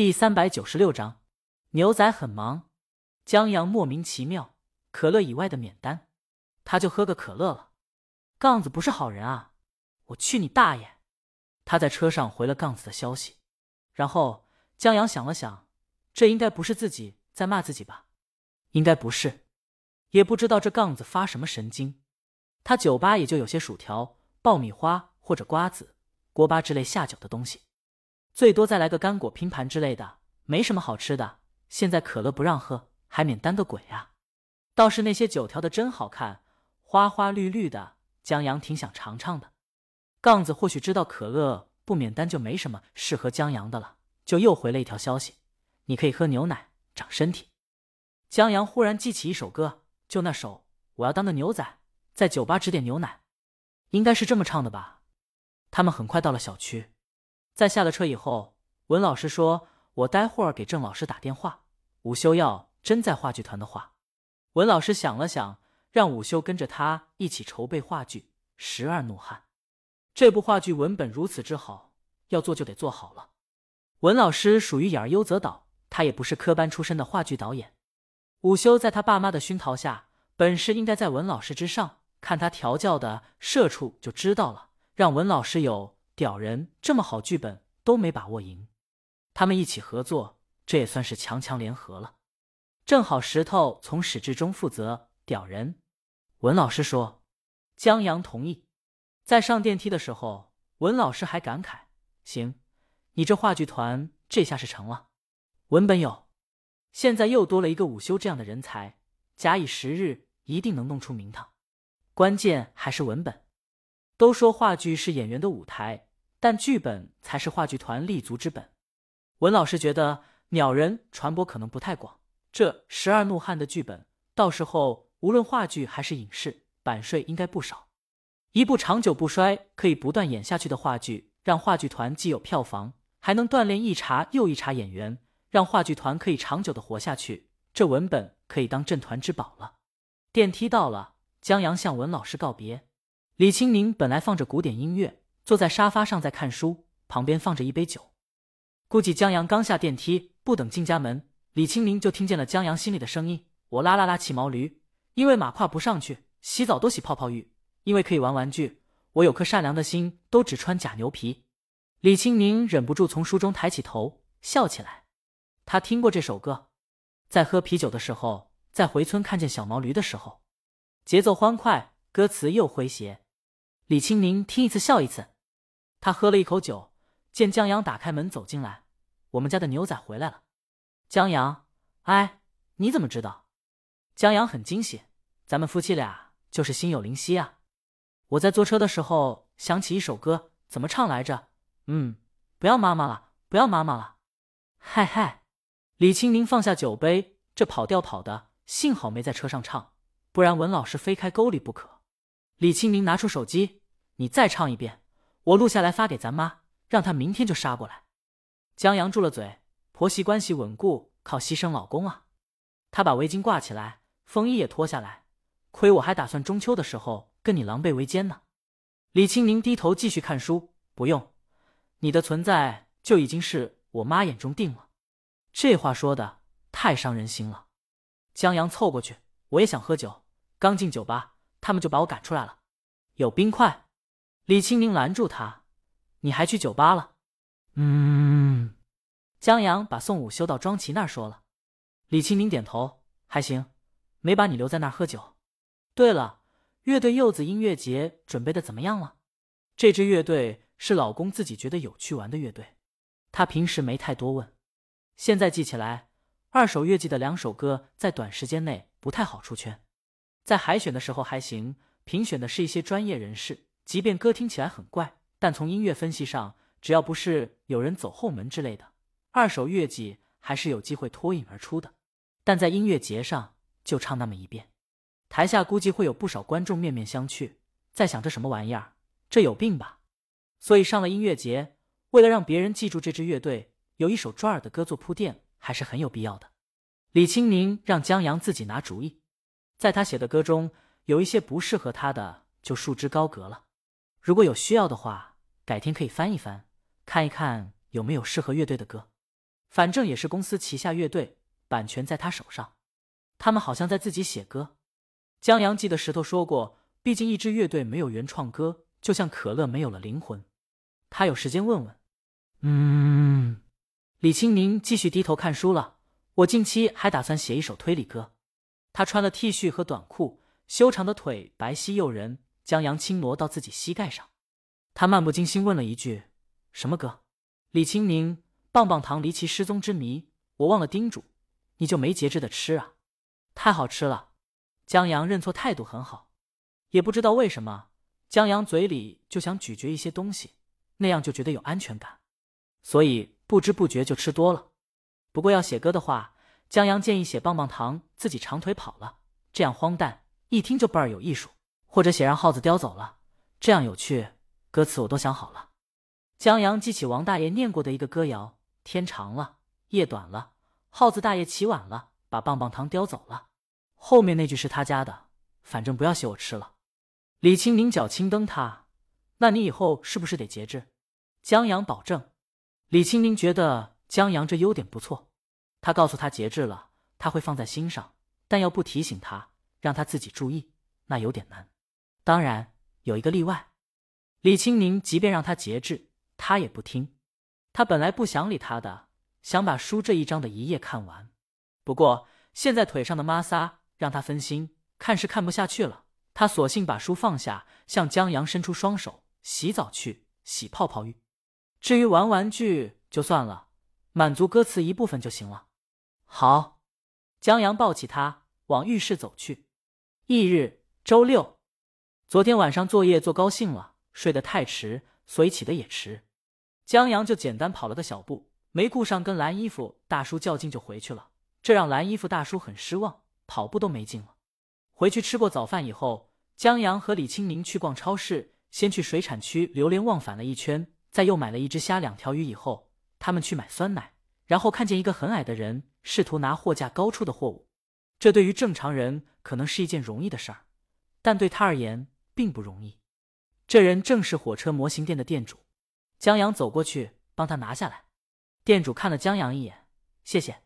第三百九十六章，牛仔很忙。江阳莫名其妙，可乐以外的免单，他就喝个可乐了。杠子不是好人啊！我去你大爷！他在车上回了杠子的消息，然后江阳想了想，这应该不是自己在骂自己吧？应该不是，也不知道这杠子发什么神经。他酒吧也就有些薯条、爆米花或者瓜子、锅巴之类下酒的东西，最多再来个干果拼盘之类的，没什么好吃的。现在可乐不让喝，还免单个鬼啊！倒是那些酒条的真好看，花花绿绿的，江阳挺想尝尝的。杠子或许知道可乐不免单就没什么适合江阳的了，就又回了一条消息：“你可以喝牛奶长身体。”江阳忽然记起一首歌，就那首《我要当个牛仔》。在酒吧指点牛奶，应该是这么唱的吧。他们很快到了小区，在下了车以后，文老师说：“我待会儿给郑老师打电话。午休要真在话剧团的话。”文老师想了想，让午休跟着他一起筹备话剧《十二怒汉》。这部话剧文本如此之好，要做就得做好了。文老师属于演而优则导，他也不是科班出身的话剧导演。午休在他爸妈的熏陶下，本事应该在文老师之上。看他调教的社畜就知道了，让文老师有屌人这么好剧本都没把握赢，他们一起合作，这也算是强强联合了。正好石头从始至终负责屌人，文老师说，江阳同意。在上电梯的时候，文老师还感慨：“行，你这话剧团这下是成了。文本有，现在又多了一个午休这样的人才，假以时日，一定能弄出名堂。”关键还是文本。都说话剧是演员的舞台，但剧本才是话剧团立足之本。文老师觉得鸟人传播可能不太广，这十二怒汉的剧本，到时候无论话剧还是影视，版税应该不少。一部长久不衰、可以不断演下去的话剧，让话剧团既有票房，还能锻炼一茬又一茬演员，让话剧团可以长久的活下去。这文本可以当镇团之宝了。电梯到了。江阳向文老师告别，李清宁本来放着古典音乐，坐在沙发上在看书，旁边放着一杯酒。估计江阳刚下电梯，不等进家门，李清明就听见了江阳心里的声音：“我拉拉拉骑毛驴，因为马跨不上去；洗澡都洗泡泡浴，因为可以玩玩具。我有颗善良的心，都只穿假牛皮。”李清明忍不住从书中抬起头笑起来。他听过这首歌，在喝啤酒的时候，在回村看见小毛驴的时候。节奏欢快，歌词又诙谐。李清明听一次笑一次。他喝了一口酒，见江阳打开门走进来，我们家的牛仔回来了。江阳，哎，你怎么知道？江阳很惊喜，咱们夫妻俩就是心有灵犀啊。我在坐车的时候想起一首歌，怎么唱来着？嗯，不要妈妈了，不要妈妈了。嗨嗨，李清明放下酒杯，这跑调跑的，幸好没在车上唱。不然文老师非开沟里不可。李清明拿出手机，你再唱一遍，我录下来发给咱妈，让她明天就杀过来。江阳住了嘴，婆媳关系稳固靠牺牲老公啊。他把围巾挂起来，风衣也脱下来。亏我还打算中秋的时候跟你狼狈为奸呢。李清明低头继续看书，不用，你的存在就已经是我妈眼中定了。这话说的太伤人心了。江阳凑过去。我也想喝酒，刚进酒吧，他们就把我赶出来了。有冰块，李清明拦住他：“你还去酒吧了？”嗯，江阳把宋武修到庄奇那儿说了。李清明点头：“还行，没把你留在那儿喝酒。”对了，乐队柚子音乐节准备的怎么样了？这支乐队是老公自己觉得有趣玩的乐队，他平时没太多问。现在记起来，二手乐季的两首歌在短时间内。不太好出圈，在海选的时候还行，评选的是一些专业人士。即便歌听起来很怪，但从音乐分析上，只要不是有人走后门之类的，二手乐季还是有机会脱颖而出的。但在音乐节上就唱那么一遍，台下估计会有不少观众面面相觑，在想这什么玩意儿，这有病吧？所以上了音乐节，为了让别人记住这支乐队，有一首抓耳的歌做铺垫，还是很有必要的。李清宁让江阳自己拿主意，在他写的歌中有一些不适合他的，就束之高阁了。如果有需要的话，改天可以翻一翻，看一看有没有适合乐队的歌。反正也是公司旗下乐队，版权在他手上。他们好像在自己写歌。江阳记得石头说过，毕竟一支乐队没有原创歌，就像可乐没有了灵魂。他有时间问问。嗯，李青宁继续低头看书了。我近期还打算写一首推理歌。他穿了 T 恤和短裤，修长的腿白皙诱人。江阳轻挪到自己膝盖上，他漫不经心问了一句：“什么歌？”李清明：“棒棒糖离奇失踪之谜。”我忘了叮嘱，你就没节制的吃啊？太好吃了。江阳认错态度很好，也不知道为什么，江阳嘴里就想咀嚼一些东西，那样就觉得有安全感，所以不知不觉就吃多了。不过要写歌的话，江阳建议写棒棒糖自己长腿跑了，这样荒诞，一听就倍儿有艺术；或者写让耗子叼走了，这样有趣。歌词我都想好了。江阳记起王大爷念过的一个歌谣：天长了，夜短了，耗子大爷起晚了，把棒棒糖叼走了。后面那句是他家的，反正不要写我吃了。李青宁脚轻蹬他，那你以后是不是得节制？江阳保证。李青宁觉得江阳这优点不错，他告诉他节制了，他会放在心上，但要不提醒他，让他自己注意，那有点难。当然有一个例外，李青宁即便让他节制，他也不听。他本来不想理他的，想把书这一章的一页看完，不过现在腿上的摩挲。让他分心，看是看不下去了。他索性把书放下，向江阳伸出双手：“洗澡去，洗泡泡浴。至于玩玩具，就算了，满足歌词一部分就行了。”好，江阳抱起他往浴室走去。翌日周六，昨天晚上作业做高兴了，睡得太迟，所以起得也迟。江阳就简单跑了个小步，没顾上跟蓝衣服大叔较劲就回去了，这让蓝衣服大叔很失望。跑步都没劲了。回去吃过早饭以后，江阳和李青宁去逛超市，先去水产区流连忘返了一圈，再又买了一只虾、两条鱼。以后他们去买酸奶，然后看见一个很矮的人试图拿货架高处的货物。这对于正常人可能是一件容易的事儿，但对他而言并不容易。这人正是火车模型店的店主。江阳走过去帮他拿下来。店主看了江阳一眼，谢谢。